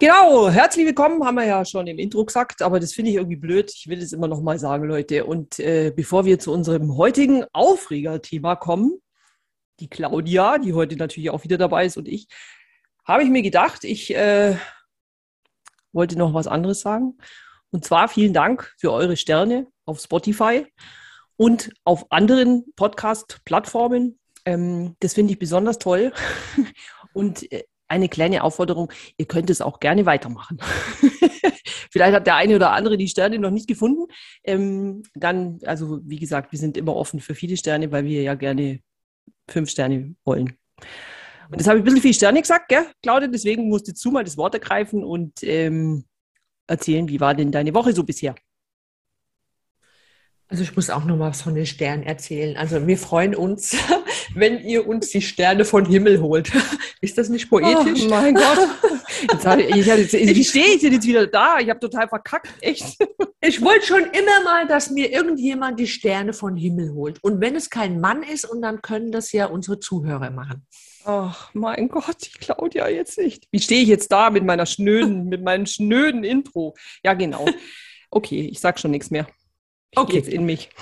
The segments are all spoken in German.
Genau, herzlich willkommen, haben wir ja schon im Intro gesagt, aber das finde ich irgendwie blöd. Ich will es immer noch mal sagen, Leute. Und äh, bevor wir zu unserem heutigen Aufregerthema kommen, die Claudia, die heute natürlich auch wieder dabei ist und ich, habe ich mir gedacht, ich äh, wollte noch was anderes sagen. Und zwar vielen Dank für eure Sterne auf Spotify und auf anderen Podcast-Plattformen. Ähm, das finde ich besonders toll. Und äh, eine kleine Aufforderung, ihr könnt es auch gerne weitermachen. Vielleicht hat der eine oder andere die Sterne noch nicht gefunden. Ähm, dann, also wie gesagt, wir sind immer offen für viele Sterne, weil wir ja gerne fünf Sterne wollen. Und das habe ich ein bisschen viel Sterne gesagt, gell, Claudia? Deswegen musst du mal das Wort ergreifen und ähm, erzählen, wie war denn deine Woche so bisher? Also ich muss auch noch mal was von den Sternen erzählen. Also wir freuen uns, wenn ihr uns die Sterne von Himmel holt. Ist das nicht poetisch? Oh mein Gott. Jetzt habe ich, jetzt, wie stehe ich denn jetzt wieder da? Ich habe total verkackt, echt. Ich wollte schon immer mal, dass mir irgendjemand die Sterne von Himmel holt. Und wenn es kein Mann ist, und dann können das ja unsere Zuhörer machen. Ach mein Gott, die Claudia jetzt nicht. Wie stehe ich jetzt da mit meiner schnöden, mit meinem schnöden Intro? Ja, genau. Okay, ich sag schon nichts mehr. Okay. jetzt in mich.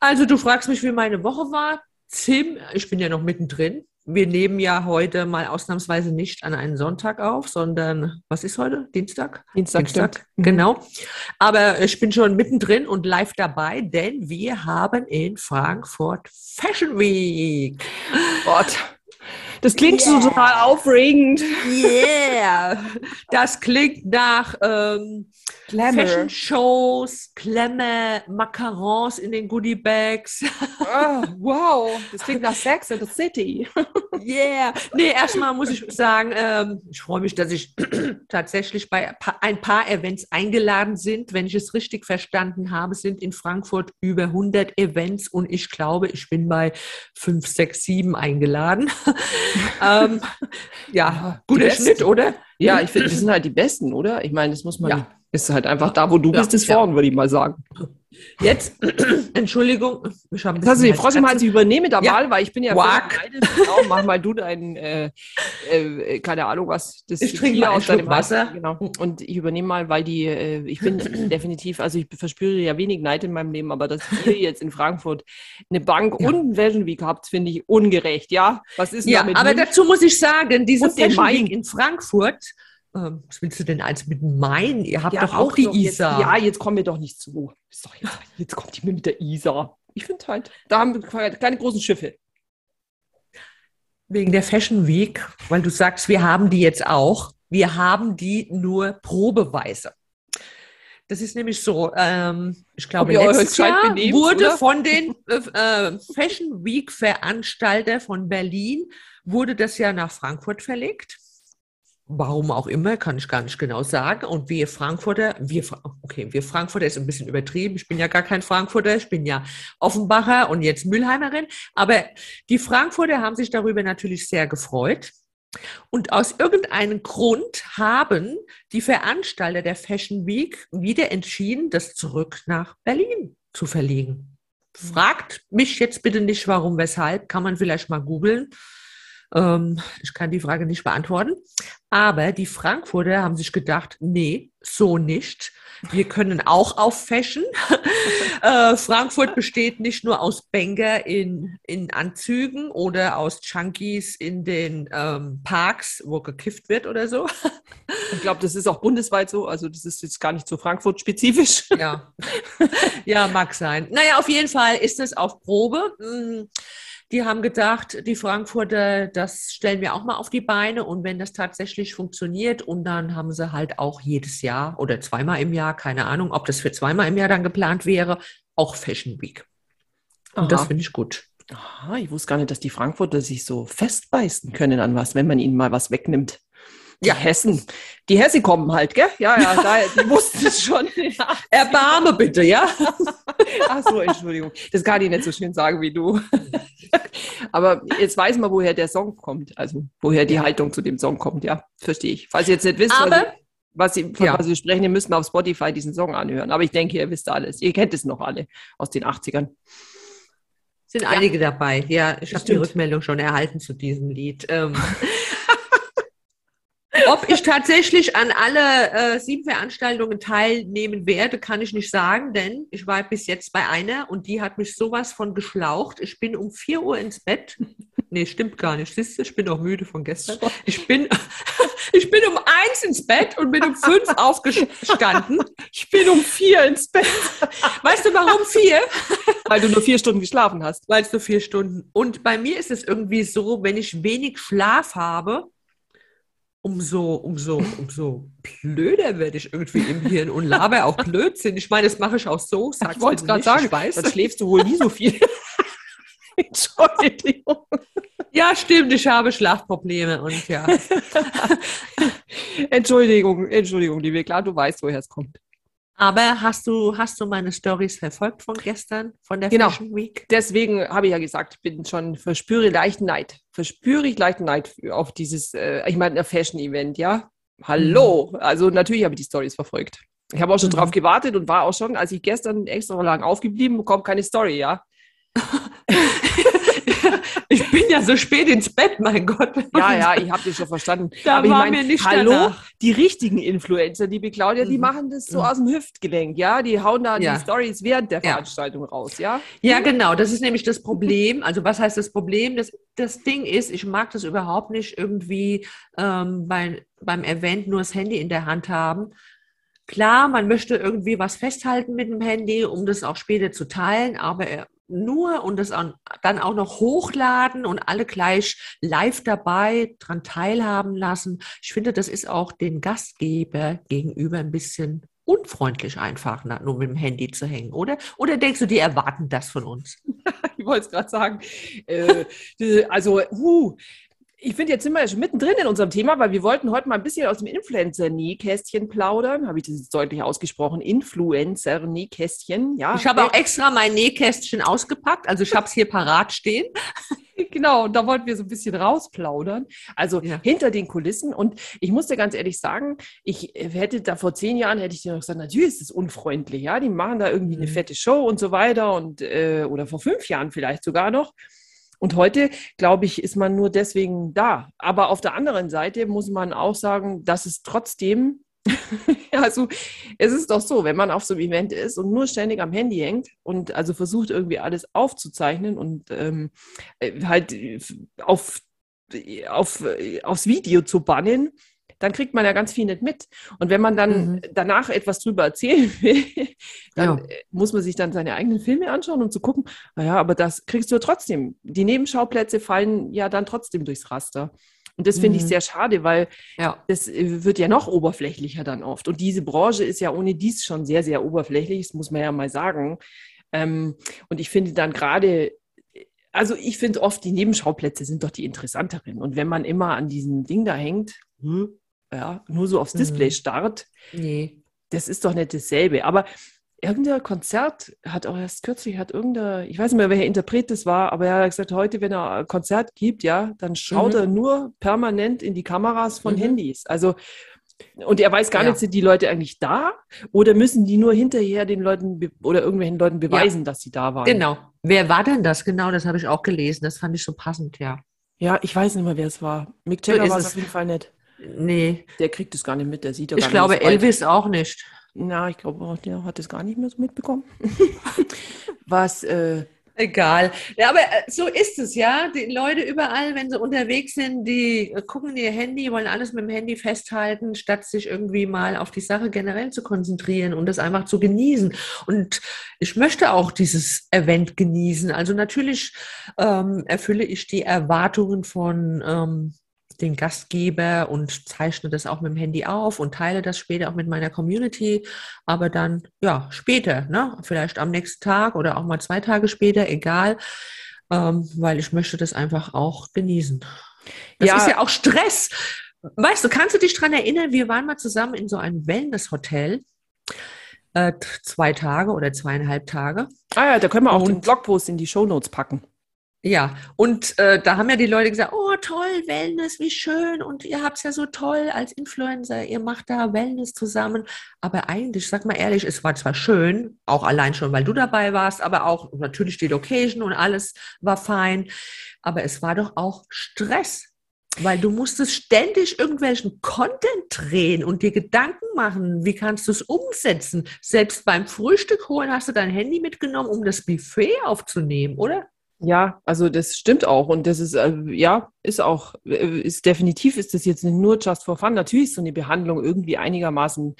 Also du fragst mich, wie meine Woche war. Tim, ich bin ja noch mittendrin. Wir nehmen ja heute mal ausnahmsweise nicht an einen Sonntag auf, sondern was ist heute? Dienstag? Dienstag, stimmt. Mhm. Genau. Aber ich bin schon mittendrin und live dabei, denn wir haben in Frankfurt Fashion Week. Gott. Das klingt Yeah. so total aufregend. Yeah! Das klingt nach ähm, Glamour. Fashion Shows, Glamour, Macarons in den Goodie Bags. Ah, wow, das klingt nach Sex in the City. Yeah. Nee, erstmal muss ich sagen, ähm, ich freue mich, dass ich tatsächlich bei ein paar Events eingeladen sind. Wenn ich es richtig verstanden habe, sind in Frankfurt über 100 Events und ich glaube, ich bin bei 5, 6, 7 eingeladen. ähm, ja, guter. Schnitt, oder? Ja, ich finde, das sind halt die Besten, oder? Ich meine, das muss man. Ja. Ist halt einfach da, wo du Ja, bist, ist ja. vorn, würde ich mal sagen. Jetzt, Entschuldigung, ich habe ein Jetzt hast du die mal, ich übernehme da Ja. mal, weil ich bin ja neidisch. Genau, mach mal du dein, äh, äh, keine Ahnung was, das Ich trinke mal aus deinem Wasser. Wasser. Genau. Und ich übernehme mal, weil die, äh, ich bin definitiv, also ich verspüre ja wenig Neid in meinem Leben, aber dass ihr jetzt in Frankfurt eine Bank Ja. und einen Fashion Week habt, finde ich ungerecht, ja? Was ist Ja, aber München? dazu muss ich sagen, diese Fashion. Week in Frankfurt, ähm, was willst du denn als mit Main? Ihr habt Ja, doch auch die doch jetzt, Isar. Ja, jetzt kommen wir doch nicht zu. Doch jetzt, jetzt kommt die mit der Isar. Ich finde halt, da haben wir keine großen Schiffe. Wegen der Fashion Week, weil du sagst, wir haben die jetzt auch. Wir haben die nur probeweise. Das ist nämlich so, ähm, ich glaube, letztes Jahr benehmt, wurde oder? von den äh, äh, Fashion Week Veranstalter von Berlin, wurde das ja nach Frankfurt verlegt. Warum auch immer, kann ich gar nicht genau sagen. Und wir Frankfurter, wir, okay, wir Frankfurter ist ein bisschen übertrieben. Ich bin ja gar kein Frankfurter, ich bin ja Offenbacher und jetzt Mülheimerin. Aber die Frankfurter haben sich darüber natürlich sehr gefreut. Und aus irgendeinem Grund haben die Veranstalter der Fashion Week wieder entschieden, das zurück nach Berlin zu verlegen. Fragt mich jetzt bitte nicht, warum, weshalb. Kann man vielleicht mal googeln. Ähm, ich kann die Frage nicht beantworten. Aber die Frankfurter haben sich gedacht, nee, so nicht. Wir können auch auf Fashion. äh, Frankfurt besteht nicht nur aus Banker in, in Anzügen oder aus Junkies in den ähm, Parks, wo gekifft wird oder so. Ich glaube, das ist auch bundesweit so. Also das ist jetzt gar nicht so Frankfurt-spezifisch. Ja. ja, mag sein. Naja, auf jeden Fall ist es auf Probe. Mm, Die haben gedacht, die Frankfurter, das stellen wir auch mal auf die Beine. Und wenn das tatsächlich funktioniert, und dann haben sie halt auch jedes Jahr oder zweimal im Jahr, keine Ahnung, ob das für zweimal im Jahr dann geplant wäre, auch Fashion Week. Und das finde ich gut. Aha, ich wusste gar nicht, dass die Frankfurter sich so festbeißen können an was, wenn man ihnen mal was wegnimmt. Die Hessen. Die Hessen kommen halt, gell? Ja, ja, da, die wussten es schon. Ja. Erbarme bitte, ja? Ach so, Entschuldigung. Das kann ich nicht so schön sagen wie du. Aber jetzt weiß man, woher der Song kommt. Also, woher die Haltung zu dem Song kommt, ja. Verstehe ich. Falls ihr jetzt nicht wisst, Aber, was Sie, von Ja. was wir sprechen, ihr müsst mal auf Spotify diesen Song anhören. Aber ich denke, ihr wisst alles. Ihr kennt es noch alle aus den 80ern. sind einige dabei. Ja, ich habe die. Rückmeldung schon erhalten zu diesem Lied. Ähm, ob ich tatsächlich an alle äh, sieben Veranstaltungen teilnehmen werde, kann ich nicht sagen, denn ich war bis jetzt bei einer und die hat mich sowas von geschlaucht. Ich bin um 4 Uhr ins Bett. Nee, stimmt gar nicht. Siehst du, ich bin auch müde von gestern. Ich bin, ich bin um eins ins Bett und bin um fünf aufgestanden. Ich bin um vier ins Bett, Weißt du, warum vier? weil du nur vier Stunden geschlafen hast. Weil es nur vier Stunden. Und bei mir ist es irgendwie so, wenn ich wenig Schlaf habe, umso, umso, umso blöder werde ich irgendwie im Hirn und laber auch Blödsinn. Ich meine, das mache ich auch so. Sag's Ich wollte es bitte gerade sagen. Dann schläfst du wohl nie so viel. Entschuldigung. Ja, stimmt, ich habe Schlafprobleme und ja. Entschuldigung, Entschuldigung, liebe. Klar, du weißt, woher es kommt. Aber hast du, hast du meine Stories verfolgt von gestern, von der Genau. Fashion Week? Deswegen habe ich ja gesagt, bin schon, verspüre leichten Neid. Verspüre ich leichten Neid auf dieses, äh, ich meine, ein Fashion-Event, ja? Hallo. Also natürlich habe ich die Stories verfolgt. Ich habe auch schon Mhm. drauf gewartet und war auch schon, als ich gestern extra lang aufgeblieben, kommt keine Story, ja? Ich bin ja so spät ins Bett, mein Gott. Ja, ja, ich habe das schon verstanden. Da Aber ich war meine, mir nicht hallo, danach. die richtigen Influencer, liebe Claudia, die Mhm. machen das so Mhm. aus dem Hüftgelenk, ja? Die hauen da Ja. die Stories während der Ja. Veranstaltung raus, ja? Ja, genau. Das ist nämlich das Problem. Also was heißt das Problem? Das, das Ding ist, ich mag das überhaupt nicht irgendwie ähm, bei, beim Event nur das Handy in der Hand haben. Klar, man möchte irgendwie was festhalten mit dem Handy, um das auch später zu teilen, aber äh, nur und das an- dann auch noch hochladen und alle gleich live dabei dran teilhaben lassen. Ich finde, das ist auch den Gastgeber gegenüber ein bisschen unfreundlich einfach, nur mit dem Handy zu hängen, oder? Oder denkst du, die erwarten das von uns? Ich wollte es gerade sagen. Äh, also, uh, ich finde, jetzt sind wir ja schon mittendrin in unserem Thema, weil wir wollten heute mal ein bisschen aus dem Influencer-Nähkästchen plaudern. Habe ich das jetzt deutlich ausgesprochen? Influencer-Nähkästchen, ja. Ich habe auch extra mein Nähkästchen ausgepackt, also ich habe es hier parat stehen. Genau, und da wollten wir so ein bisschen rausplaudern. Also Ja. hinter den Kulissen. Und ich muss dir ganz ehrlich sagen, ich hätte da vor zehn Jahren hätte ich dir noch gesagt, natürlich ist es unfreundlich, ja. Die machen da irgendwie eine Mhm. fette Show und so weiter. Und äh, oder vor fünf Jahren vielleicht sogar noch. Und heute, glaube ich, ist man nur deswegen da. Aber auf der anderen Seite muss man auch sagen, dass es trotzdem, also es ist doch so, wenn man auf so einem Event ist und nur ständig am Handy hängt und also versucht irgendwie alles aufzuzeichnen und ähm, äh, halt äh, auf, auf, äh, aufs Video zu bannen, dann kriegt man ja ganz viel nicht mit. Und wenn man dann Mhm. danach etwas drüber erzählen will, dann Ja. äh, muss man sich dann seine eigenen Filme anschauen, um zu gucken, naja, aber das kriegst du ja trotzdem. Die Nebenschauplätze fallen ja dann trotzdem durchs Raster. Und das finde ich Mhm. sehr schade, weil Ja. das äh, wird ja noch oberflächlicher dann oft. Und diese Branche ist ja ohne dies schon sehr, sehr oberflächlich, das muss man ja mal sagen. Ähm, und ich finde dann gerade, also ich finde oft, die Nebenschauplätze sind doch die interessanteren. Und wenn man immer an diesem Ding da hängt, hm, ja, nur so aufs Mhm. Display starrt, Nee. das ist doch nicht dasselbe. Aber irgendein Konzert hat auch erst kürzlich, hat irgendein, ich weiß nicht mehr, welcher Interpret das war, aber er hat gesagt, heute, wenn er ein Konzert gibt, ja, dann schaut Mhm. er nur permanent in die Kameras von Mhm. Handys. Also, und er weiß gar Ja. nicht, sind die Leute eigentlich da oder müssen die nur hinterher den Leuten oder irgendwelchen Leuten beweisen, dass sie da waren? Genau. Wer war denn das? Genau, das habe ich auch gelesen. Das fand ich so passend, ja. Ja, ich weiß nicht mehr, wer es war. Mick So Jagger ist war es. auf jeden Fall nicht. Nee, Der kriegt es gar nicht mit, der sieht ja ich gar glaube nicht so alt. Elvis auch nicht. Na, ich glaube, auch, der hat es gar nicht mehr so mitbekommen. Was, äh, Egal. Ja, aber äh, so ist es, ja. Die Leute überall, wenn sie unterwegs sind, die gucken ihr Handy, wollen alles mit dem Handy festhalten, statt sich irgendwie mal auf die Sache generell zu konzentrieren und das einfach zu genießen. Und ich möchte auch dieses Event genießen. Also natürlich ähm, erfülle ich die Erwartungen von ähm, den Gastgeber und zeichne das auch mit dem Handy auf und teile das später auch mit meiner Community. Aber dann, ja, später, ne? Vielleicht am nächsten Tag oder auch mal zwei Tage später, egal. Ähm, weil ich möchte das einfach auch genießen. Das Ja. ist ja auch Stress. Weißt du, kannst du dich daran erinnern, wir waren mal zusammen in so einem Wellness-Hotel. Äh, zwei Tage oder zweieinhalb Tage. Ah ja, da können wir auch und, den Blogpost in die Shownotes packen. Ja, und äh, da haben ja die Leute gesagt, oh toll, Wellness, wie schön und ihr habt es ja so toll als Influencer, ihr macht da Wellness zusammen. Aber eigentlich, sag mal ehrlich, es war zwar schön, auch allein schon, weil du dabei warst, aber auch natürlich die Location und alles war fein, aber es war doch auch Stress. Weil du musstest ständig irgendwelchen Content drehen und dir Gedanken machen, wie kannst du es umsetzen. Selbst beim Frühstück holen hast du dein Handy mitgenommen, um das Buffet aufzunehmen, oder? Ja, also das stimmt auch und das ist äh, ja ist auch äh, ist definitiv ist das jetzt nicht nur just for fun. Natürlich ist so eine Behandlung irgendwie einigermaßen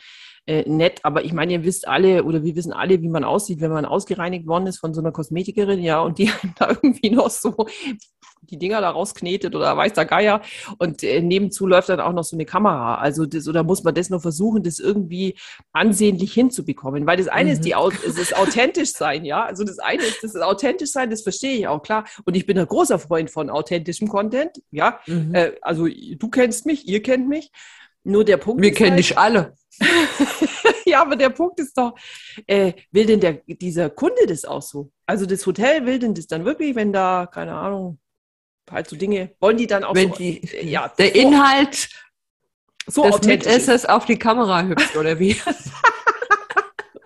äh, nett, aber ich meine, ihr wisst alle oder wir wissen alle, wie man aussieht, wenn man ausgereinigt worden ist von so einer Kosmetikerin, ja, und die da irgendwie noch so die Dinger da rausknetet oder weiß der Geier. Und äh, nebenzu läuft dann auch noch so eine Kamera. Also das, oder muss man das nur versuchen, das irgendwie ansehnlich hinzubekommen? Weil das eine mhm. ist die ist das authentisch sein, ja. Also das eine ist das authentisch sein, das verstehe ich auch klar. Und ich bin ein großer Freund von authentischem Content, ja. Mhm. Äh, also du kennst mich, ihr kennt mich. Nur der Punkt. Wir kennen halt, dich alle. ja, aber der Punkt ist doch, äh, will denn der, dieser Kunde das auch so? Also das Hotel will denn das dann wirklich, wenn da, keine Ahnung, halt so Dinge, wollen die dann auch Wenn so, die, ja, der so, Inhalt so des Mitessers auf die Kamera hüpft, oder wie?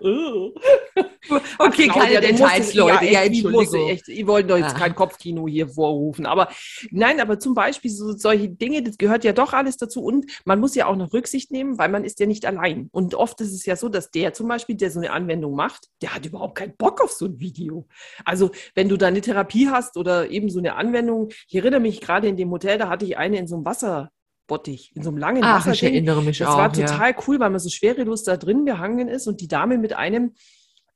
okay, Ach, keine Details, Leute. Ja, ja Entschuldigung. Echt, ich wollte doch jetzt ah. kein Kopfkino hier vorrufen. Aber nein, aber zum Beispiel so, solche Dinge, das gehört ja doch alles dazu. Und man muss ja auch noch Rücksicht nehmen, weil man ist ja nicht allein. Und oft ist es ja so, dass der zum Beispiel, der so eine Anwendung macht, der hat überhaupt keinen Bock auf so ein Video. Also wenn du da eine Therapie hast oder eben so eine Anwendung, ich erinnere mich gerade in dem Hotel, da hatte ich eine in so einem Wasser, Bottich, in so einem langen Ach, ich erinnere mich das auch. Das war total ja. cool, weil man so schwerelos da drin gehangen ist und die Dame mit einem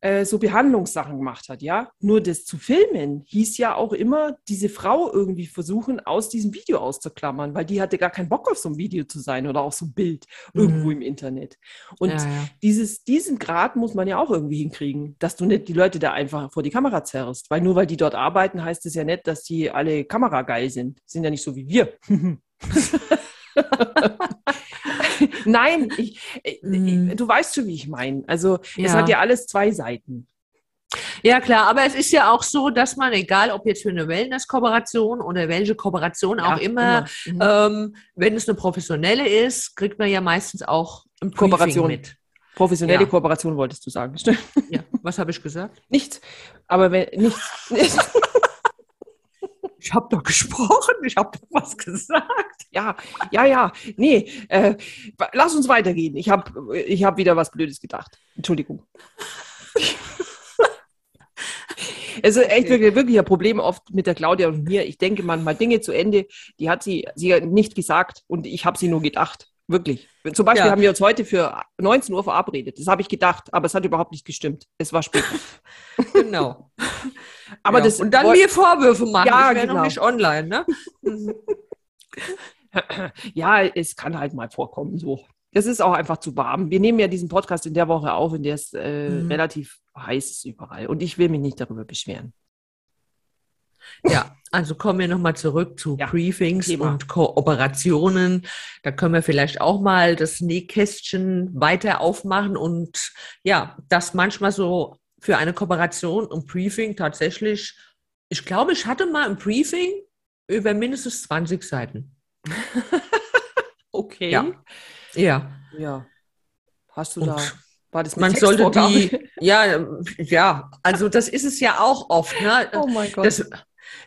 äh, so Behandlungssachen gemacht hat, ja. Nur das zu filmen hieß ja auch immer, diese Frau irgendwie versuchen, aus diesem Video auszuklammern, weil die hatte gar keinen Bock auf so ein Video zu sein oder auf so ein Bild mhm. irgendwo im Internet. Und ja, ja. Dieses, diesen Grad muss man ja auch irgendwie hinkriegen, dass du nicht die Leute da einfach vor die Kamera zerrst, weil nur weil die dort arbeiten, heißt es ja nicht, dass die alle kamerageil sind. Sind ja nicht so wie wir. Nein, ich, ich, mhm. du weißt schon, wie ich meine. Also ja. es hat ja alles zwei Seiten. Ja, klar, aber es ist ja auch so, dass man, egal ob jetzt für eine Wellness-Kooperation oder welche Kooperation auch ja, immer, immer. Mhm. Ähm, wenn es eine professionelle ist, kriegt man ja meistens auch ein Kooperation mit. Professionelle ja. Kooperation wolltest du sagen, stimmt? Ja, was habe ich gesagt? Nichts. Aber wenn nichts. ich habe doch gesprochen, ich habe doch was gesagt. Ja, ja, ja. Nee, äh, lass uns weitergehen. Ich habe ich hab wieder was Blödes gedacht. Entschuldigung. Es ist echt wirklich, wirklich ein Problem oft mit der Claudia und mir. Ich denke manchmal Dinge zu Ende, die hat sie, sie nicht gesagt und ich habe sie nur gedacht. Wirklich. Zum Beispiel ja. haben wir uns heute für 19 Uhr verabredet. Das habe ich gedacht, aber es hat überhaupt nicht gestimmt. Es war spät. genau. Aber ja. das und dann mir Vorwürfe machen. Ja, ich genau. noch nicht online, ne? ja, es kann halt mal vorkommen, so. Das ist auch einfach zu warm. Wir nehmen ja diesen Podcast in der Woche auf, in der es äh, mhm. relativ heiß ist überall. Und ich will mich nicht darüber beschweren. Ja, also kommen wir nochmal zurück zu ja, Briefings Thema. und Kooperationen. Da können wir vielleicht auch mal das Nähkästchen weiter aufmachen und ja, das manchmal so für eine Kooperation und Briefing tatsächlich, ich glaube, ich hatte mal ein Briefing über mindestens 20 Seiten. okay. Ja. Ja. ja. Hast du und da war das man sollte die, ja, ja, also das ist es ja auch oft. Ne? Oh mein Gott. Das,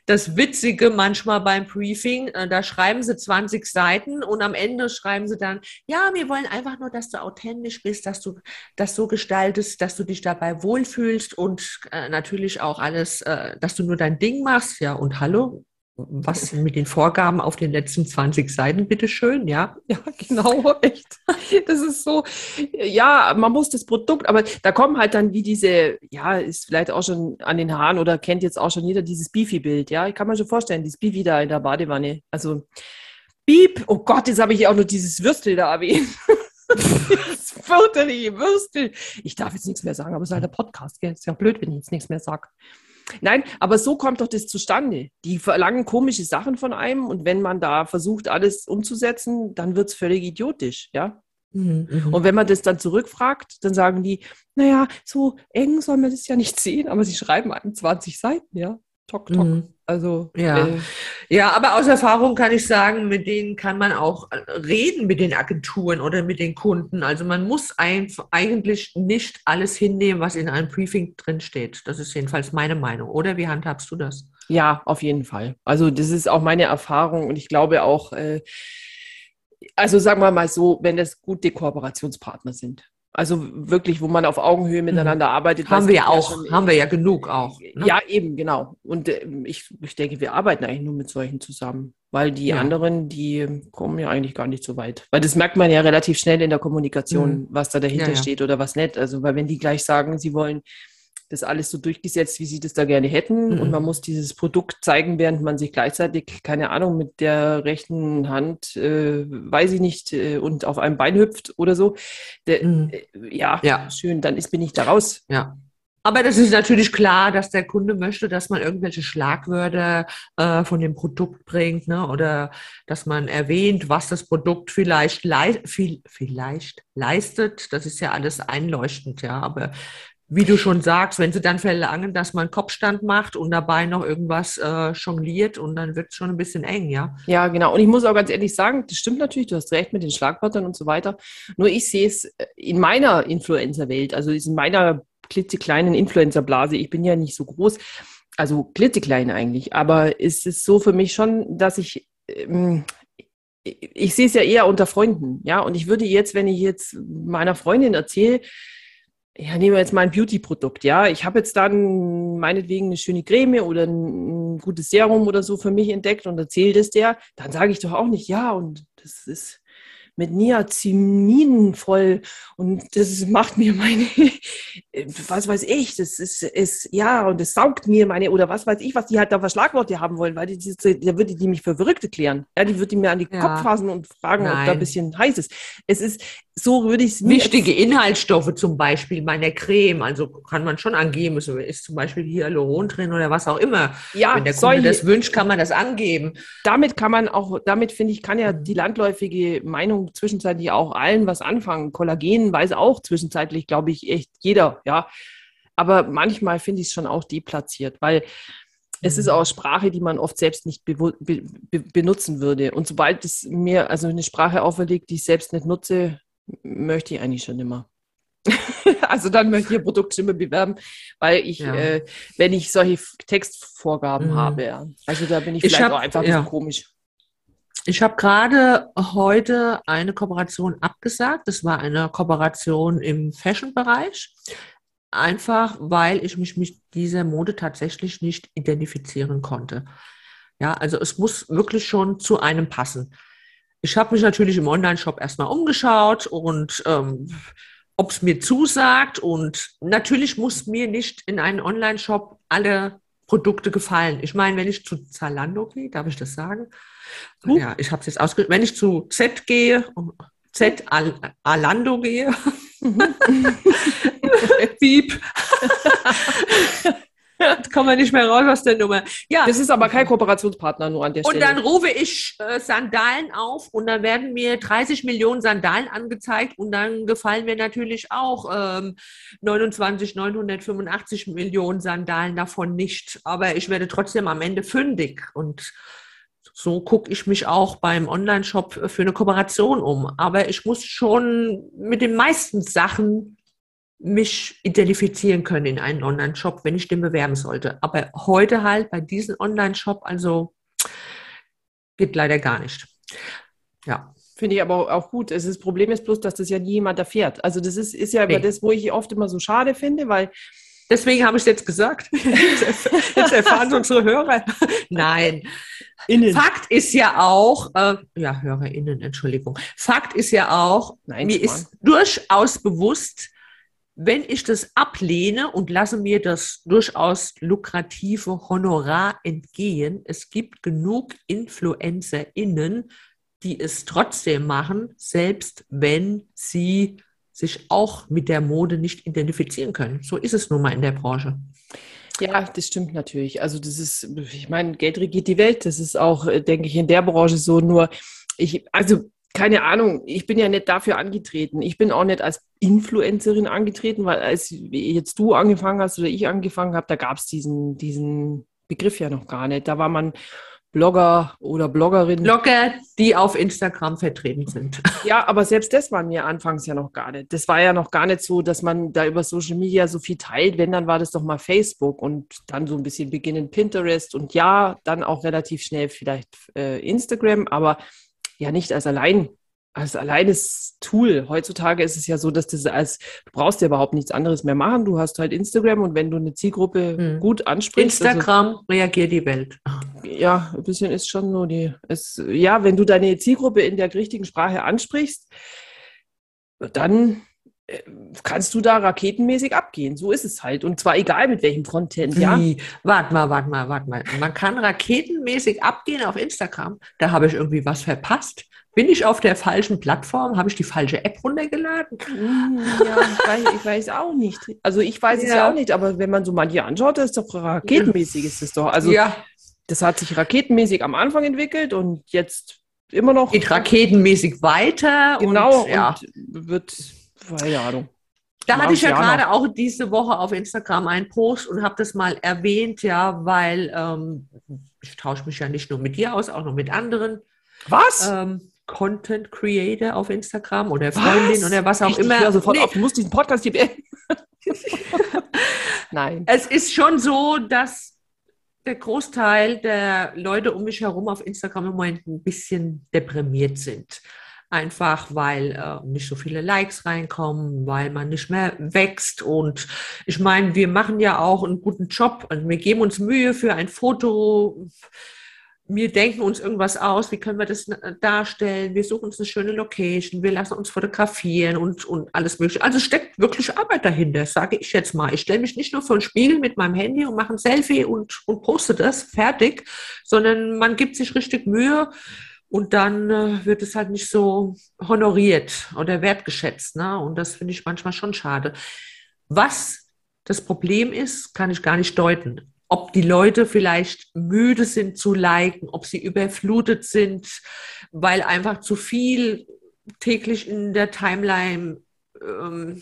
das Witzige manchmal beim Briefing, äh, da schreiben sie 20 Seiten und am Ende schreiben sie dann, ja, wir wollen einfach nur, dass du authentisch bist, dass du das so gestaltest, dass du dich dabei wohlfühlst und äh, natürlich auch alles, äh, dass du nur dein Ding machst. Ja, und hallo, was mit den Vorgaben auf den letzten 20 Seiten, bitteschön, ja? Ja, genau, echt. Das ist so, ja, man muss das Produkt, aber da kommen halt dann wie diese, ja, ist vielleicht auch schon an den Haaren oder kennt jetzt auch schon jeder dieses Beefy-Bild, ja? Ich kann mir schon vorstellen, dieses Beefy da in der Badewanne. Also, Beep, oh Gott, jetzt habe ich auch nur dieses Würstel da erwähnt. das Viertel, Würstel. Ich darf jetzt nichts mehr sagen, aber es ist halt der Podcast, gell? Ist ja blöd, wenn ich jetzt nichts mehr sage. Nein, aber so kommt doch das zustande. Die verlangen komische Sachen von einem und wenn man da versucht, alles umzusetzen, dann wird es völlig idiotisch, ja. Mhm, mhm, und wenn man das dann zurückfragt, dann sagen die, naja, so eng soll man das ja nicht sehen, aber sie schreiben 21 Seiten, ja. Tok, tok. Mhm. Also ja. Äh, ja, aber aus Erfahrung kann ich sagen, mit denen kann man auch äh, reden mit den Agenturen oder mit den Kunden. Also man muss eigentlich nicht alles hinnehmen, was in einem Briefing drinsteht. Das ist jedenfalls meine Meinung. Oder wie handhabst du das? Ja, auf jeden Fall. Also das ist auch meine Erfahrung und ich glaube auch, äh, also sagen wir mal so, wenn das gute Kooperationspartner sind. Also wirklich, wo man auf Augenhöhe miteinander mhm. arbeitet. Haben wir ja auch, schon, haben wir ja genug auch. Ne? Ja, eben, genau. Und äh, ich, ich denke, wir arbeiten eigentlich nur mit solchen zusammen, weil die ja. anderen, die kommen ja eigentlich gar nicht so weit. Weil das merkt man ja relativ schnell in der Kommunikation, mhm. was da dahinter ja, ja. steht oder was nicht. Also, weil wenn die gleich sagen, sie wollen das alles so durchgesetzt, wie sie das da gerne hätten. Mhm. Und man muss dieses Produkt zeigen, während man sich gleichzeitig, keine Ahnung, mit der rechten Hand, äh, weiß ich nicht, äh, und auf einem Bein hüpft oder so. Der, mhm. äh, ja, ja, schön, dann ist, bin ich da raus. Ja. Aber das ist natürlich klar, dass der Kunde möchte, dass man irgendwelche Schlagwörter äh, von dem Produkt bringt, ne? oder dass man erwähnt, was das Produkt vielleicht, lei viel, vielleicht leistet. Das ist ja alles einleuchtend, ja. Aber wie du schon sagst, wenn sie dann verlangen, dass man Kopfstand macht und dabei noch irgendwas äh, jongliert und dann wird es schon ein bisschen eng, ja. Ja, genau. Und ich muss auch ganz ehrlich sagen, das stimmt natürlich, du hast recht mit den Schlagwörtern und so weiter. Nur ich sehe es äh, in meiner Influencer-Welt, also in meiner klitzekleinen Influencer-Blase, ich bin ja nicht so groß, also klitzeklein eigentlich, aber es ist so für mich schon, dass ich ähm, ich sehe es ja eher unter Freunden, ja. Und ich würde jetzt, wenn ich jetzt meiner Freundin erzähle, ja, nehmen wir jetzt mal ein Beauty-Produkt, ja. Ich habe jetzt dann meinetwegen eine schöne Creme oder ein, gutes Serum oder so für mich entdeckt und erzählt es der, dann sage ich doch auch nicht, ja, und das ist mit Niacinamiden voll und das macht mir meine, was weiß ich, das ist, ist, ja, und das saugt mir meine, oder was weiß ich, was die halt da für Schlagworte haben wollen, weil die, da würde die mich für verrückt klären. Ja, die würde mir an die ja. Kopf fassen und fragen, Nein. ob da ein bisschen heiß ist. Es ist, so würde ich es nicht. Wichtige Inhaltsstoffe zum Beispiel meiner Creme, also kann man schon angeben, ist zum Beispiel Hyaluron drin oder was auch immer. Ja, Wenn der Kunde das wünscht, kann man das angeben. Damit kann man auch, damit finde ich, kann ja die landläufige Meinung zwischenzeitlich auch allen was anfangen. Kollagen weiß auch zwischenzeitlich, glaube ich, echt jeder, ja. Aber manchmal finde ich es schon auch deplatziert, weil es ist mhm. auch Sprache, die man oft selbst nicht be be benutzen würde. Und sobald es mir also eine Sprache auferlegt, die ich selbst nicht nutze, möchte ich eigentlich schon immer. also dann möchte ich ihr Produkt schon immer bewerben, weil ich, ja. äh, wenn ich solche Textvorgaben mhm. habe, ja. also da bin ich, ich vielleicht hab, auch einfach ein ja. komisch. Ich habe gerade heute eine Kooperation abgesagt. Das war eine Kooperation im Fashion-Bereich. Einfach, weil ich mich mit dieser Mode tatsächlich nicht identifizieren konnte. Ja, also es muss wirklich schon zu einem passen. Ich habe mich natürlich im Online-Shop erstmal umgeschaut und ähm, ob es mir zusagt. Und natürlich muss mir nicht in einen Online-Shop alle Produkte gefallen. Ich meine, wenn ich zu Zalando gehe, darf ich das sagen? Uh. Ja, ich habe es jetzt ausgedrückt. Wenn ich zu Z gehe, Z Al Alando gehe, mhm. Piep. Jetzt kommen wir nicht mehr raus aus der Nummer. Ja. Das ist aber kein Kooperationspartner nur an der Stelle. Und dann rufe ich äh, Sandalen auf und dann werden mir 30 Millionen Sandalen angezeigt und dann gefallen mir natürlich auch ähm, 29, 985 Millionen Sandalen davon nicht. Aber ich werde trotzdem am Ende fündig und so gucke ich mich auch beim Online-Shop für eine Kooperation um. Aber ich muss schon mit den meisten Sachen mich identifizieren können in einen Online-Shop, wenn ich den bewerben sollte. Aber heute halt bei diesem Online-Shop, also geht leider gar nicht. Ja. Finde ich aber auch gut. Das Problem ist bloß, dass das ja nie jemand erfährt. Also das ist, ist ja nee. das, wo ich oft immer so schade finde, weil Deswegen habe ich es jetzt gesagt. Jetzt erfahren unsere Hörer. Nein. Innen. Fakt ist ja auch, äh, ja, HörerInnen, Entschuldigung. Fakt ist ja auch, Nein, mir ist durchaus bewusst, wenn ich das ablehne und lasse mir das durchaus lukrative Honorar entgehen, es gibt genug InfluencerInnen, die es trotzdem machen, selbst wenn sie sich auch mit der Mode nicht identifizieren können. So ist es nun mal in der Branche. Ja, das stimmt natürlich. Also das ist, ich meine, Geld regiert die Welt. Das ist auch, äh, denke ich, in der Branche so. Nur ich, also keine Ahnung, ich bin ja nicht dafür angetreten. Ich bin auch nicht als Influencerin angetreten, weil als jetzt du angefangen hast oder ich angefangen habe, da gab es diesen, diesen Begriff ja noch gar nicht. Da war man Blogger oder Bloggerin. Blogger, die auf Instagram vertreten sind. Ja, aber selbst das war mir anfangs ja noch gar nicht. Das war ja noch gar nicht so, dass man da über Social Media so viel teilt. Wenn, dann war das doch mal Facebook und dann so ein bisschen beginnen Pinterest und ja, dann auch relativ schnell vielleicht äh, Instagram, aber ja nicht als allein als alleines Tool. Heutzutage ist es ja so, dass das als, du brauchst ja überhaupt nichts anderes mehr machen. Du hast halt Instagram und wenn du eine Zielgruppe hm. gut ansprichst. Also Instagram also, reagiert die Welt. Ja, ein bisschen ist schon nur die, es, ja, wenn du deine Zielgruppe in der richtigen Sprache ansprichst, dann kannst du da raketenmäßig abgehen. So ist es halt. Und zwar egal mit welchem Content, ja. Warte mal, warte mal, warte mal. Man kann raketenmäßig abgehen auf Instagram. Da habe ich irgendwie was verpasst. Bin ich auf der falschen Plattform? Habe ich die falsche App runtergeladen? Hm, ja, ich weiß, ich weiß auch nicht. Also ich weiß ja. es ja auch nicht, aber wenn man so manche anschaut, das ist doch raketenmäßig ist es doch. Also ja. das hat sich raketenmäßig am Anfang entwickelt und jetzt immer noch. Geht raketenmäßig weiter. Genau, und, ja. und wird, keine Ahnung. Da hatte ich ja gerade auch diese Woche auf Instagram einen Post und habe das mal erwähnt, ja, weil ähm, ich tausche mich ja nicht nur mit dir aus, auch noch mit anderen. Was? Ähm, Content Creator auf Instagram oder Freundin was? oder was auch ich, immer. Ich sofort nee. auf, du musst diesen Podcast hier beenden. Nein. Es ist schon so, dass der Großteil der Leute um mich herum auf Instagram im Moment ein bisschen deprimiert sind. Einfach weil äh, nicht so viele Likes reinkommen, weil man nicht mehr wächst. Und ich meine, wir machen ja auch einen guten Job und wir geben uns Mühe für ein Foto wir denken uns irgendwas aus, wie können wir das äh, darstellen, wir suchen uns eine schöne Location, wir lassen uns fotografieren und, und alles mögliche. Also steckt wirklich Arbeit dahinter, sage ich jetzt mal. Ich stelle mich nicht nur vor den Spiegel mit meinem Handy und mache ein Selfie und, und poste das, fertig, sondern man gibt sich richtig Mühe und dann äh, wird es halt nicht so honoriert oder wertgeschätzt. Ne? Und das finde ich manchmal schon schade. Was das Problem ist, kann ich gar nicht deuten ob die Leute vielleicht müde sind zu liken, ob sie überflutet sind, weil einfach zu viel täglich in der Timeline ähm,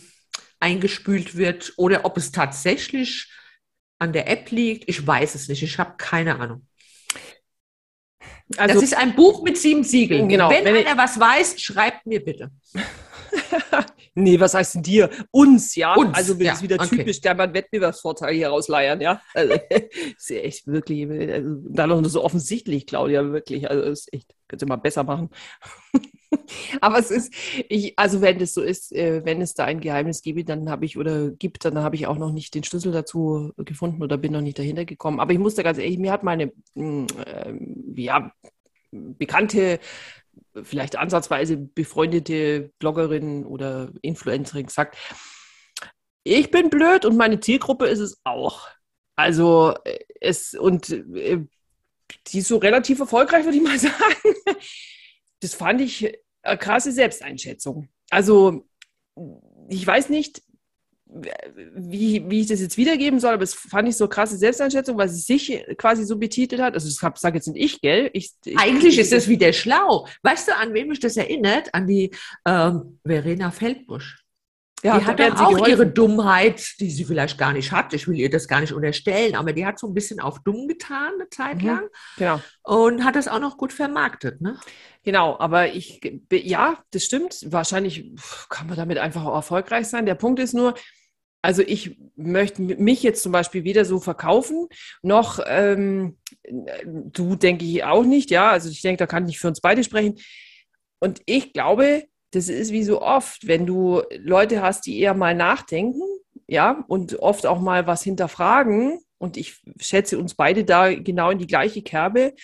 eingespült wird oder ob es tatsächlich an der App liegt. Ich weiß es nicht. Ich habe keine Ahnung. Also, das ist ein Buch mit sieben Siegeln. Genau, wenn, wenn einer was weiß, schreibt mir bitte. Nee, was heißt denn dir? Uns, ja. Uns, also das ja, ist wieder okay. typisch, der man Wettbewerbsvorteil hier rausleiern, ja. Also, ist ja echt wirklich, also, dann noch so offensichtlich, Claudia, wirklich. Also ist echt, könnt ihr mal besser machen. Aber es ist, ich, also wenn das so ist, äh, wenn es da ein Geheimnis gibt, dann habe ich oder gibt, dann habe ich auch noch nicht den Schlüssel dazu gefunden oder bin noch nicht dahinter gekommen. Aber ich muss da ganz ehrlich, mir hat meine, äh, ja, bekannte vielleicht ansatzweise befreundete Bloggerin oder Influencerin gesagt, ich bin blöd und meine Zielgruppe ist es auch. Also es und äh, die ist so relativ erfolgreich, würde ich mal sagen. Das fand ich eine krasse Selbsteinschätzung. Also ich weiß nicht, wie, wie ich das jetzt wiedergeben soll, aber es fand ich so krasse Selbsteinschätzung, weil sie sich quasi so betitelt hat. Also, ich sage jetzt nicht ich, gell? Ich, ich, Eigentlich ist das wieder schlau. Weißt du, an wen mich das erinnert? An die ähm, Verena Feldbusch. Ja, die hat dann auch geholfen. ihre Dummheit, die sie vielleicht gar nicht hat. Ich will ihr das gar nicht unterstellen, aber die hat so ein bisschen auf dumm getan eine Zeit mhm, lang. Mhm, genau. Und hat das auch noch gut vermarktet, ne? Genau, aber ich, ja, das stimmt. Wahrscheinlich kann man damit einfach auch erfolgreich sein. Der Punkt ist nur, also ich möchte mich jetzt zum Beispiel weder so verkaufen, noch ähm, du denke ich auch nicht, ja. Also ich denke, da kann ich für uns beide sprechen. Und ich glaube, das ist wie so oft, wenn du Leute hast, die eher mal nachdenken, ja, und oft auch mal was hinterfragen, und ich schätze uns beide da genau in die gleiche Kerbe,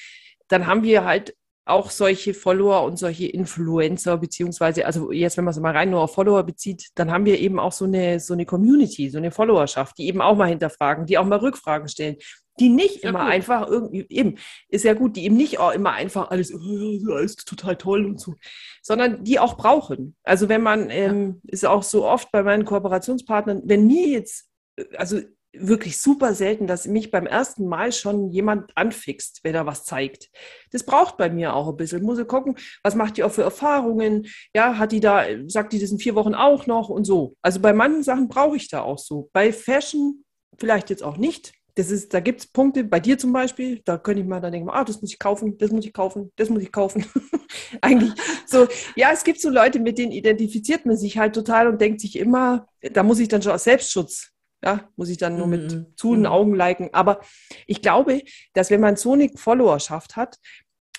dann haben wir halt auch solche Follower und solche Influencer, beziehungsweise, also jetzt, wenn man es mal rein nur auf Follower bezieht, dann haben wir eben auch so eine, so eine Community, so eine Followerschaft, die eben auch mal hinterfragen, die auch mal Rückfragen stellen, die nicht ja, immer gut. einfach irgendwie, eben, ist ja gut, die eben nicht auch immer einfach alles, oh, alles total toll und so, sondern die auch brauchen. Also wenn man, ähm, ist auch so oft bei meinen Kooperationspartnern, wenn mir jetzt, also wirklich super selten, dass mich beim ersten Mal schon jemand anfixt, wenn er was zeigt. Das braucht bei mir auch ein bisschen. Muss ich gucken, was macht die auch für Erfahrungen? Ja, hat die da, sagt die das in vier Wochen auch noch und so. Also bei manchen Sachen brauche ich da auch so. Bei Fashion vielleicht jetzt auch nicht. Das ist, da gibt es Punkte, bei dir zum Beispiel, da könnte ich mal dann denken, ah, das muss ich kaufen, das muss ich kaufen, das muss ich kaufen. Eigentlich so, ja, es gibt so Leute, mit denen identifiziert man sich halt total und denkt sich immer, da muss ich dann schon aus Selbstschutz ja, muss ich dann nur mit mhm. zu den mhm. Augen liken. Aber ich glaube, dass wenn man so eine Followerschaft hat,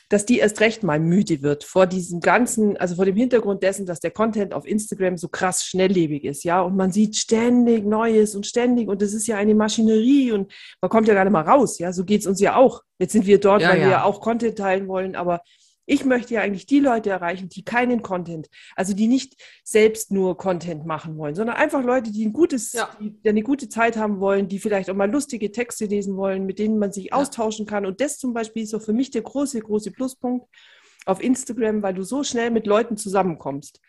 dass die erst recht mal müde wird vor diesem ganzen, also vor dem Hintergrund dessen, dass der Content auf Instagram so krass schnelllebig ist, ja, und man sieht ständig Neues und ständig und das ist ja eine Maschinerie und man kommt ja gar nicht mal raus, ja, so geht es uns ja auch. Jetzt sind wir dort, ja, weil ja. wir ja auch Content teilen wollen, aber ich möchte ja eigentlich die Leute erreichen, die keinen Content, also die nicht selbst nur Content machen wollen, sondern einfach Leute, die ein gutes, ja. die, eine gute Zeit haben wollen, die vielleicht auch mal lustige Texte lesen wollen, mit denen man sich ja. austauschen kann. Und das zum Beispiel ist auch für mich der große, große Pluspunkt auf Instagram, weil du so schnell mit Leuten zusammenkommst.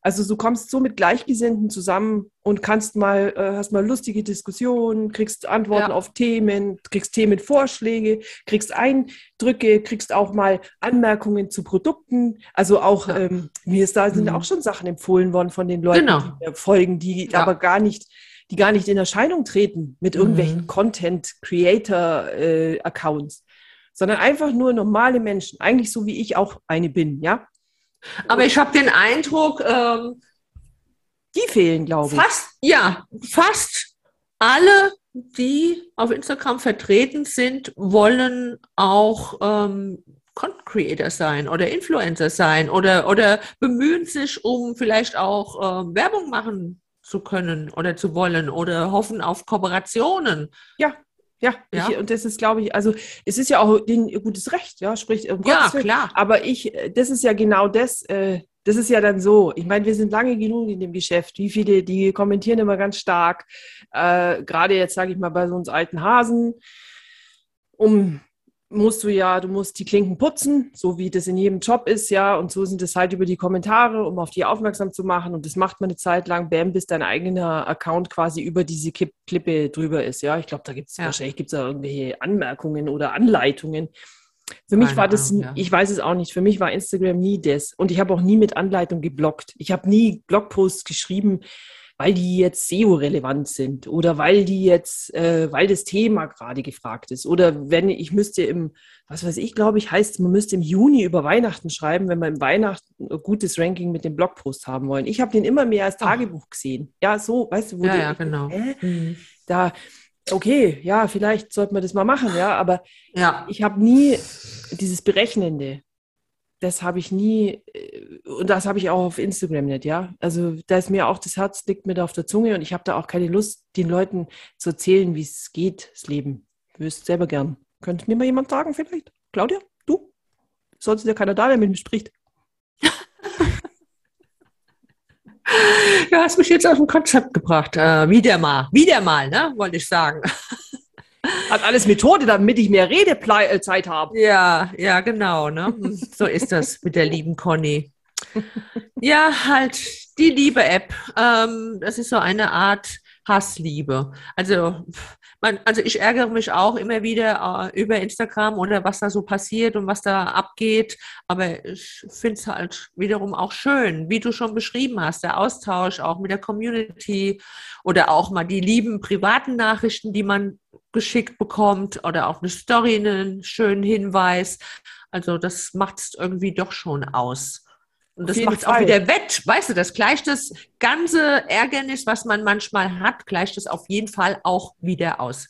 Also du kommst so mit Gleichgesinnten zusammen und kannst mal, äh, hast mal lustige Diskussionen, kriegst Antworten ja. auf Themen, kriegst Themenvorschläge, kriegst Eindrücke, kriegst auch mal Anmerkungen zu Produkten. Also auch, ja. ähm, mir ist da sind mhm. auch schon Sachen empfohlen worden von den Leuten, genau. die folgen, die ja. aber gar nicht, die gar nicht in Erscheinung treten mit irgendwelchen mhm. Content-Creator-Accounts. Äh, sondern einfach nur normale Menschen, eigentlich so wie ich auch eine bin, ja. Aber ich habe den Eindruck, ähm, die fehlen, glaube ich. Fast, ja, fast alle, die auf Instagram vertreten sind, wollen auch ähm, Content Creator sein oder Influencer sein oder, oder bemühen sich, um vielleicht auch ähm, Werbung machen zu können oder zu wollen oder hoffen auf Kooperationen. Ja, ja, ja. Ich, und das ist, glaube ich, also es ist ja auch ein gutes Recht, ja, sprich, um ja, klar. Aber ich, das ist ja genau das, äh, das ist ja dann so. Ich meine, wir sind lange genug in dem Geschäft. Wie viele, die kommentieren immer ganz stark, äh, gerade jetzt, sage ich mal, bei so uns alten Hasen, um musst du ja, du musst die Klinken putzen, so wie das in jedem Job ist, ja. Und so sind es halt über die Kommentare, um auf die aufmerksam zu machen. Und das macht man eine Zeit lang, bam, bis dein eigener Account quasi über diese Klippe drüber ist, ja. Ich glaube, da gibt es ja. wahrscheinlich gibt's da irgendwelche Anmerkungen oder Anleitungen. Für mich war das, Ahnung, ja. ich weiß es auch nicht, für mich war Instagram nie das. Und ich habe auch nie mit Anleitung geblockt. Ich habe nie Blogposts geschrieben, weil die jetzt SEO-relevant sind oder weil die jetzt, äh, weil das Thema gerade gefragt ist. Oder wenn ich müsste im, was weiß ich, glaube ich, heißt, man müsste im Juni über Weihnachten schreiben, wenn wir im Weihnachten ein gutes Ranking mit dem Blogpost haben wollen. Ich habe den immer mehr als Tagebuch gesehen. Ja, so, weißt du, wo ja, ja, genau. Äh, mhm. Da, okay, ja, vielleicht sollte man das mal machen, ja, aber ja. ich habe nie dieses Berechnende das habe ich nie, äh, und das habe ich auch auf Instagram nicht, ja. Also da ist mir auch das Herz liegt mir da auf der Zunge und ich habe da auch keine Lust, den Leuten zu erzählen, wie es geht, das Leben. Ich wüsste selber gern. Könnte mir mal jemand sagen, vielleicht? Claudia, du? Sonst ist ja keiner da, der mit mir spricht. Du hast mich jetzt auf ein Konzept gebracht. Äh, wieder mal. Wieder mal, ne? Wollte ich sagen. Hat alles Methode, damit ich mehr Redezeit habe. Ja, ja, genau. Ne? So ist das mit der lieben Conny. Ja, halt die Liebe-App. Ähm, das ist so eine Art Hassliebe. Also, man, also ich ärgere mich auch immer wieder äh, über Instagram oder was da so passiert und was da abgeht. Aber ich finde es halt wiederum auch schön, wie du schon beschrieben hast, der Austausch auch mit der Community oder auch mal die lieben privaten Nachrichten, die man geschickt bekommt oder auch eine Story, einen schönen Hinweis. Also das macht es irgendwie doch schon aus. Und das macht es auch wieder wett. Weißt du, das gleicht das ganze Ärgernis, was man manchmal hat, gleicht es auf jeden Fall auch wieder aus.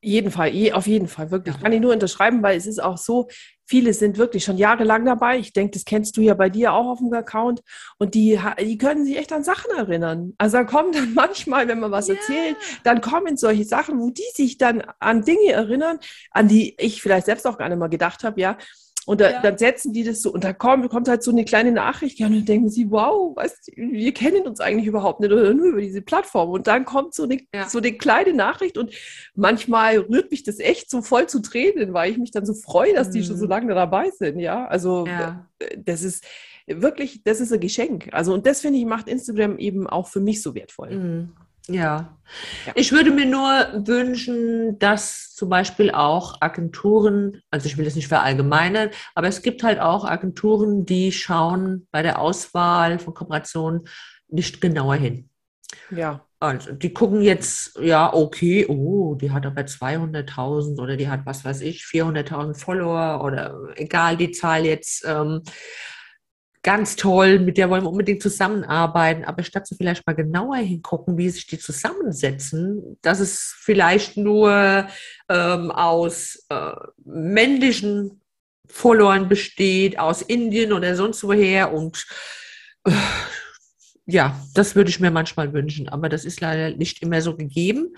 Jeden Fall, auf jeden Fall, wirklich. Ja. Kann ich nur unterschreiben, weil es ist auch so, viele sind wirklich schon jahrelang dabei. Ich denke, das kennst du ja bei dir auch auf dem Account. Und die, die können sich echt an Sachen erinnern. Also da kommen dann manchmal, wenn man was yeah. erzählt, dann kommen solche Sachen, wo die sich dann an Dinge erinnern, an die ich vielleicht selbst auch gar nicht mal gedacht habe, ja. Und da, ja. dann setzen die das so und da kommt, kommt halt so eine kleine Nachricht ja, und dann denken sie, wow, weißt, wir kennen uns eigentlich überhaupt nicht oder nur über diese Plattform. Und dann kommt so eine, ja. so eine kleine Nachricht und manchmal rührt mich das echt so voll zu Tränen, weil ich mich dann so freue, dass mhm. die schon so mhm. lange dabei sind. Ja, also ja. Äh, das ist wirklich, das ist ein Geschenk. Also und das finde ich macht Instagram eben auch für mich so wertvoll. Mhm. Ja. ja. Ich würde mir nur wünschen, dass zum Beispiel auch Agenturen, also ich will das nicht verallgemeinern, aber es gibt halt auch Agenturen, die schauen bei der Auswahl von Kooperationen nicht genauer hin. Ja. Also, die gucken jetzt, ja, okay, oh, die hat aber 200.000 oder die hat, was weiß ich, 400.000 Follower oder egal die Zahl jetzt. Ähm, ganz toll, mit der wollen wir unbedingt zusammenarbeiten, aber statt so vielleicht mal genauer hingucken, wie sich die zusammensetzen, dass es vielleicht nur ähm, aus äh, männlichen Followern besteht, aus Indien oder sonst woher und äh, ja, das würde ich mir manchmal wünschen, aber das ist leider nicht immer so gegeben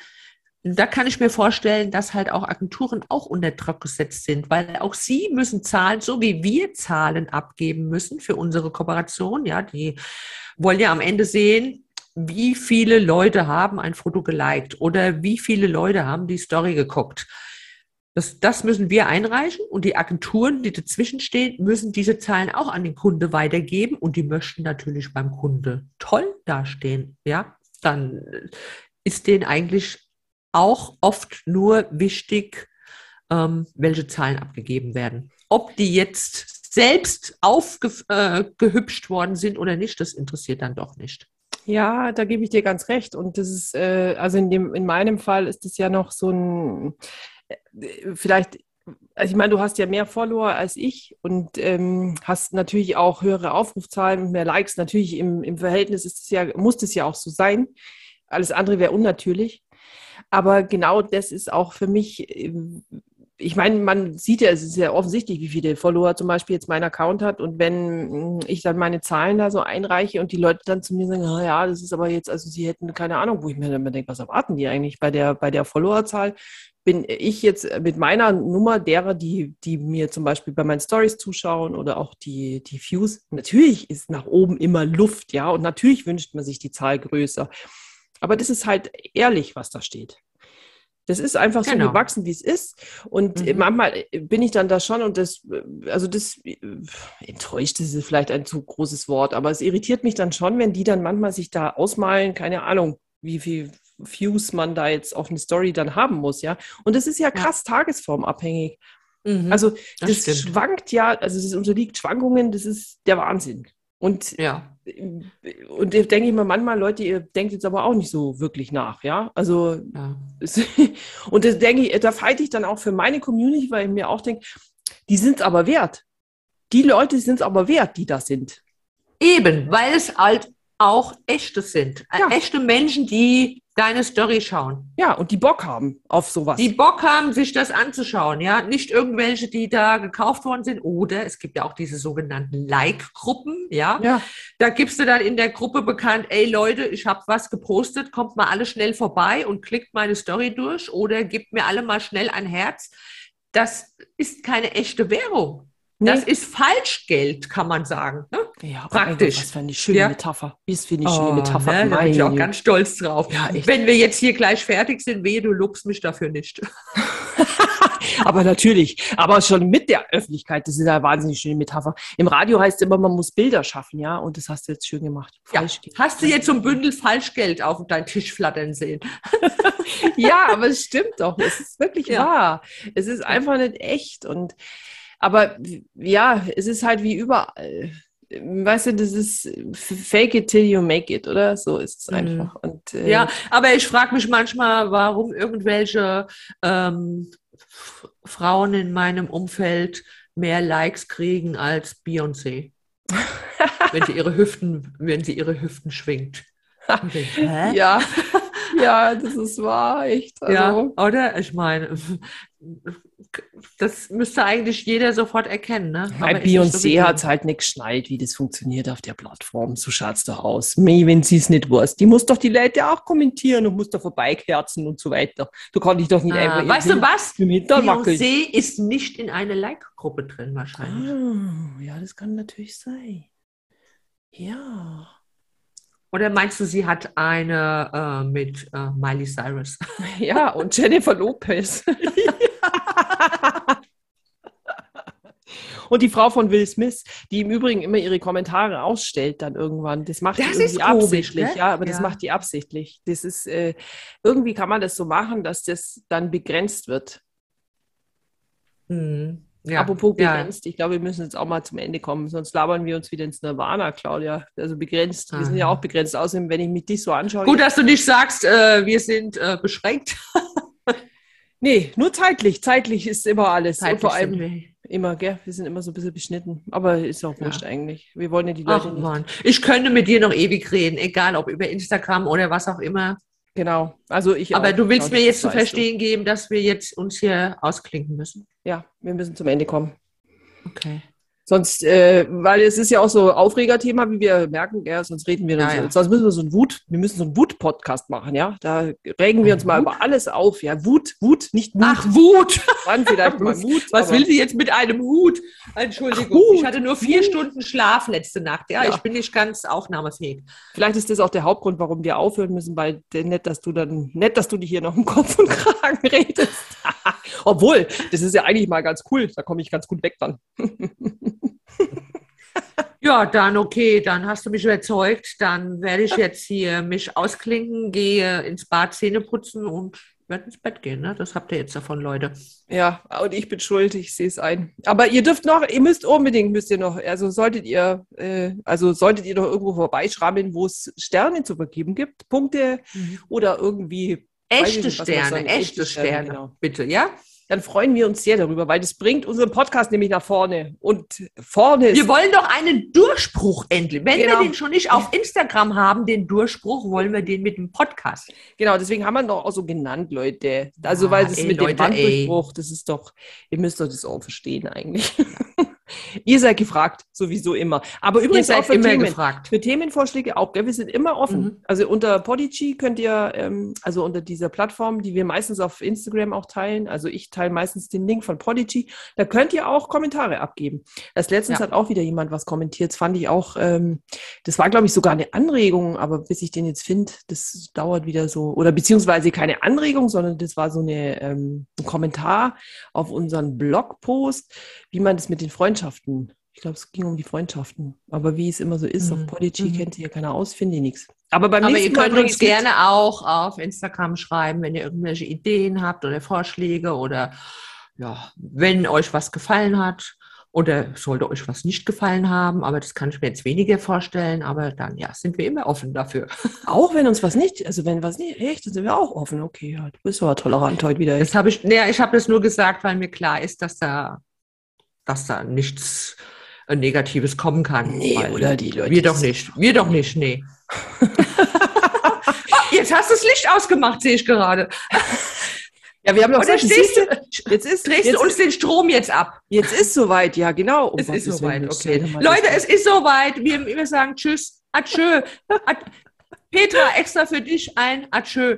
da kann ich mir vorstellen, dass halt auch Agenturen auch unter Druck gesetzt sind, weil auch sie müssen Zahlen, so wie wir Zahlen abgeben müssen für unsere Kooperation. Ja, die wollen ja am Ende sehen, wie viele Leute haben ein Foto geliked oder wie viele Leute haben die Story geguckt. Das, das müssen wir einreichen und die Agenturen, die dazwischen stehen, müssen diese Zahlen auch an den Kunde weitergeben und die möchten natürlich beim Kunde toll dastehen. Ja, dann ist denen eigentlich auch oft nur wichtig, ähm, welche Zahlen abgegeben werden. Ob die jetzt selbst aufgehübscht äh, worden sind oder nicht, das interessiert dann doch nicht. Ja, da gebe ich dir ganz recht. Und das ist, äh, also in, dem, in meinem Fall ist es ja noch so ein, äh, vielleicht also ich meine, du hast ja mehr Follower als ich und ähm, hast natürlich auch höhere Aufrufzahlen und mehr Likes. Natürlich im, im Verhältnis ist es ja, muss es ja auch so sein. Alles andere wäre unnatürlich. Aber genau das ist auch für mich, ähm, ich meine, man sieht ja, es ist ja offensichtlich, wie viele Follower zum Beispiel jetzt mein Account hat. Und wenn mm, ich dann meine Zahlen da so einreiche und die Leute dann zu mir sagen, ah ja, das ist aber jetzt, also sie hätten keine Ahnung, wo ich mir dann denke, was erwarten die eigentlich bei der, bei der Followerzahl? Bin ich jetzt mit meiner Nummer derer, die, die mir zum Beispiel bei meinen Stories zuschauen oder auch die, die Views, natürlich ist nach oben immer Luft, ja, und natürlich wünscht man sich die Zahl größer. Aber das ist halt ehrlich, was da steht. Das ist einfach genau. so gewachsen, wie es ist. Und mhm. manchmal bin ich dann da schon und das, also das enttäuscht ist vielleicht ein zu großes Wort, aber es irritiert mich dann schon, wenn die dann manchmal sich da ausmalen, keine Ahnung, wie viel Views man da jetzt auf eine Story dann haben muss, ja. Und das ist ja krass ja. tagesformabhängig. Mhm. Also das, das schwankt ja, also das unterliegt Schwankungen, das ist der Wahnsinn. Und ja und denke ich mir manchmal, Leute, ihr denkt jetzt aber auch nicht so wirklich nach, ja. Also, ja. und das denke ich, da fight ich dann auch für meine Community, weil ich mir auch denke, die sind es aber wert. Die Leute sind es aber wert, die da sind. Eben, weil es halt auch echte sind. Ja. Echte Menschen, die deine Story schauen. Ja, und die Bock haben auf sowas. Die Bock haben, sich das anzuschauen, ja. Nicht irgendwelche, die da gekauft worden sind. Oder es gibt ja auch diese sogenannten Like-Gruppen, ja? ja. Da gibst du dann in der Gruppe bekannt, ey Leute, ich habe was gepostet, kommt mal alle schnell vorbei und klickt meine Story durch oder gebt mir alle mal schnell ein Herz. Das ist keine echte Währung. Nee. Das ist Falschgeld, kann man sagen. Ne? Ja, praktisch. Was für eine schöne ja. Metapher. Ist für eine oh, schöne Metapher. Ne, da bin ich auch ganz stolz drauf. Ja, Wenn wir jetzt hier gleich fertig sind, wehe, du lobst mich dafür nicht. aber natürlich, aber schon mit der Öffentlichkeit, das ist eine wahnsinnig schöne Metapher. Im Radio heißt es immer, man muss Bilder schaffen, ja, und das hast du jetzt schön gemacht. Ja. Hast du jetzt so ein Bündel Falschgeld auf deinen Tisch flattern sehen? ja, aber es stimmt doch. Es ist wirklich wahr. Es ist einfach nicht echt und aber ja, es ist halt wie überall. Weißt du, das ist fake it till you make it, oder? So ist es mhm. einfach. Und, äh, ja, aber ich frage mich manchmal, warum irgendwelche ähm, Frauen in meinem Umfeld mehr Likes kriegen als Beyoncé. wenn sie ihre Hüften, wenn sie ihre Hüften schwingt. ja, ja, das ist wahr, echt. Also. Ja, oder? Ich meine, das müsste eigentlich jeder sofort erkennen. Ne? Bei Beyoncé so hat es halt nicht geschnallt, wie das funktioniert auf der Plattform. So schaut es doch aus. Mei, wenn sie es nicht weiß. Die muss doch die Leute auch kommentieren und muss da vorbeikerzen und so weiter. Du kannst dich doch nicht ah, einfach. Weißt du was? Beyoncé ist nicht in eine Like-Gruppe drin wahrscheinlich. Ah, ja, das kann natürlich sein. Ja. Oder meinst du, sie hat eine äh, mit äh, Miley Cyrus? Ja, und Jennifer Lopez. Und die Frau von Will Smith, die im Übrigen immer ihre Kommentare ausstellt dann irgendwann. Das macht Das die ist irgendwie komisch, absichtlich. ne? Ja, aber das Ja. macht die absichtlich. Das ist, äh, irgendwie kann man das so machen, dass das dann begrenzt wird. Mhm. Ja. Apropos ja. begrenzt, ich glaube, wir müssen jetzt auch mal zum Ende kommen, sonst labern wir uns wieder ins Nirvana, Claudia. Also begrenzt, wir sind ja Aha. auch begrenzt. Außerdem, wenn ich mich dich so anschaue. Gut, dass du nicht sagst, äh, wir sind äh, beschränkt. nee, nur zeitlich. Zeitlich ist immer alles. Und vor Zeitlich sind allem wir- immer, gell? Wir sind immer so ein bisschen beschnitten. Aber ist auch Ja. wurscht eigentlich. Wir wollen ja die Leute Ach nicht. Mann, ich könnte mit dir noch ewig reden, egal ob über Instagram oder was auch immer. Genau. Also ich Aber auch, du willst Claudia, mir jetzt zu weißt du. verstehen geben, dass wir jetzt uns hier ausklinken müssen. Ja, wir müssen zum Ende kommen. Okay. Sonst, äh, weil es ist ja auch so Aufregerthema, wie wir merken, ja, sonst reden wir, Ja, ja. sonst müssen wir so ein Wut, wir müssen so einen Wut-Podcast machen, ja. Da regen wir uns mal Wut? über alles auf, ja. Wut, Wut, nicht Mut, Ach, Wut! dann vielleicht mal Mut. Was will sie jetzt mit einem Hut? Entschuldigung, Ach, Hut, ich hatte nur vier Hut. Stunden Schlaf letzte Nacht. Ja, Ja. ich bin nicht ganz aufnahmefähig. Vielleicht ist das auch der Hauptgrund, warum wir aufhören müssen, weil der- nett, dass du dann, nett, dass du dich hier noch im Kopf und Kragen redest. Obwohl, das ist ja eigentlich mal ganz cool. Da komme ich ganz gut weg dann. Ja, dann okay, dann hast du mich überzeugt. Dann werde ich jetzt hier mich ausklinken, gehe ins Bad, Zähne putzen und werde ins Bett gehen. Ne? Das habt ihr jetzt davon, Leute. Ja, und ich bin schuld, ich sehe es ein. Aber ihr dürft noch, ihr müsst unbedingt, müsst ihr noch, also solltet ihr, äh, also solltet ihr noch irgendwo vorbeischrammeln, wo es Sterne zu vergeben gibt, Punkte oder irgendwie Echte nicht, Sterne, Echte Sterne, Sterne, genau. bitte, ja? Dann freuen wir uns sehr darüber, weil das bringt unseren Podcast nämlich nach vorne. Und vorne ist Wir wollen doch einen Durchbruch endlich. Wenn Genau. wir den schon nicht auf Instagram haben, den Durchbruch, wollen wir den mit dem Podcast. Genau, deswegen haben wir ihn doch auch so genannt, Leute. Also, Ah, weil das ey, mit Leute, dem Wanddurchbruch, das ist doch, ihr müsst doch das auch verstehen eigentlich. ihr seid gefragt, sowieso immer. Aber übrigens auch für immer Themen. gefragt. Für Themenvorschläge auch, gell? Wir sind immer offen. Mhm. Also unter Podigy könnt ihr, ähm, also unter dieser Plattform, die wir meistens auf Instagram auch teilen, also ich teile meistens den Link von Podigy, da könnt ihr auch Kommentare abgeben. Das letztens Ja. hat auch wieder jemand was kommentiert, das fand ich auch, ähm, das war glaube ich sogar eine Anregung, aber bis ich den jetzt finde, das dauert wieder so, oder beziehungsweise keine Anregung, sondern das war so eine, ähm, ein Kommentar auf unseren Blogpost, wie man das mit den Freundschaften ich glaube, es ging um die Freundschaften. Aber wie es immer so ist, auf Mhm. Podigy Mhm. kennt sich ja keiner aus, finde ich nichts. Aber beim Aber ihr nächsten Mal könnt bring uns gerne auch auf Instagram schreiben, wenn ihr irgendwelche Ideen habt oder Vorschläge oder ja, wenn euch was gefallen hat oder sollte euch was nicht gefallen haben, aber das kann ich mir jetzt weniger vorstellen, aber dann ja, sind wir immer offen dafür. Auch wenn uns was nicht, also wenn was nicht, echt, dann sind wir auch offen. Okay, ja, du bist aber tolerant heute wieder. Das habe ich, ja, ich habe das nur gesagt, weil mir klar ist, dass da, dass da nichts äh, Negatives kommen kann. Nee, oder die Leute, Wir doch nicht. Wir doch nicht, nee. Ah, jetzt hast du das Licht ausgemacht, sehe ich gerade. Ja, wir haben noch gesagt, stehst du, jetzt ist, drehst jetzt, du uns den Strom jetzt ab? jetzt ist soweit, ja, genau. Um Es ist soweit, okay. Leute, es ist soweit. Wir, wir sagen Tschüss, Adieu. Ad Petra, extra für dich ein Adieu.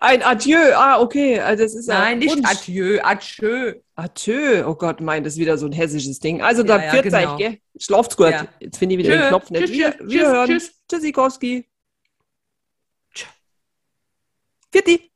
Ein Adieu, ah, okay. Also das ist Nein, nicht Wunsch. Adieu, Adieu, oh Gott, mein, das ist wieder so ein hessisches Ding. Also Ja, da ja, genau. euch, gell? Schlaft's gut. Ja. Jetzt finde ich wieder Tschö, den Knopf nicht. tschüss, Wir, tschüss, wir hören. tschüss. Tschüssikowski. Tschüss. Vierte.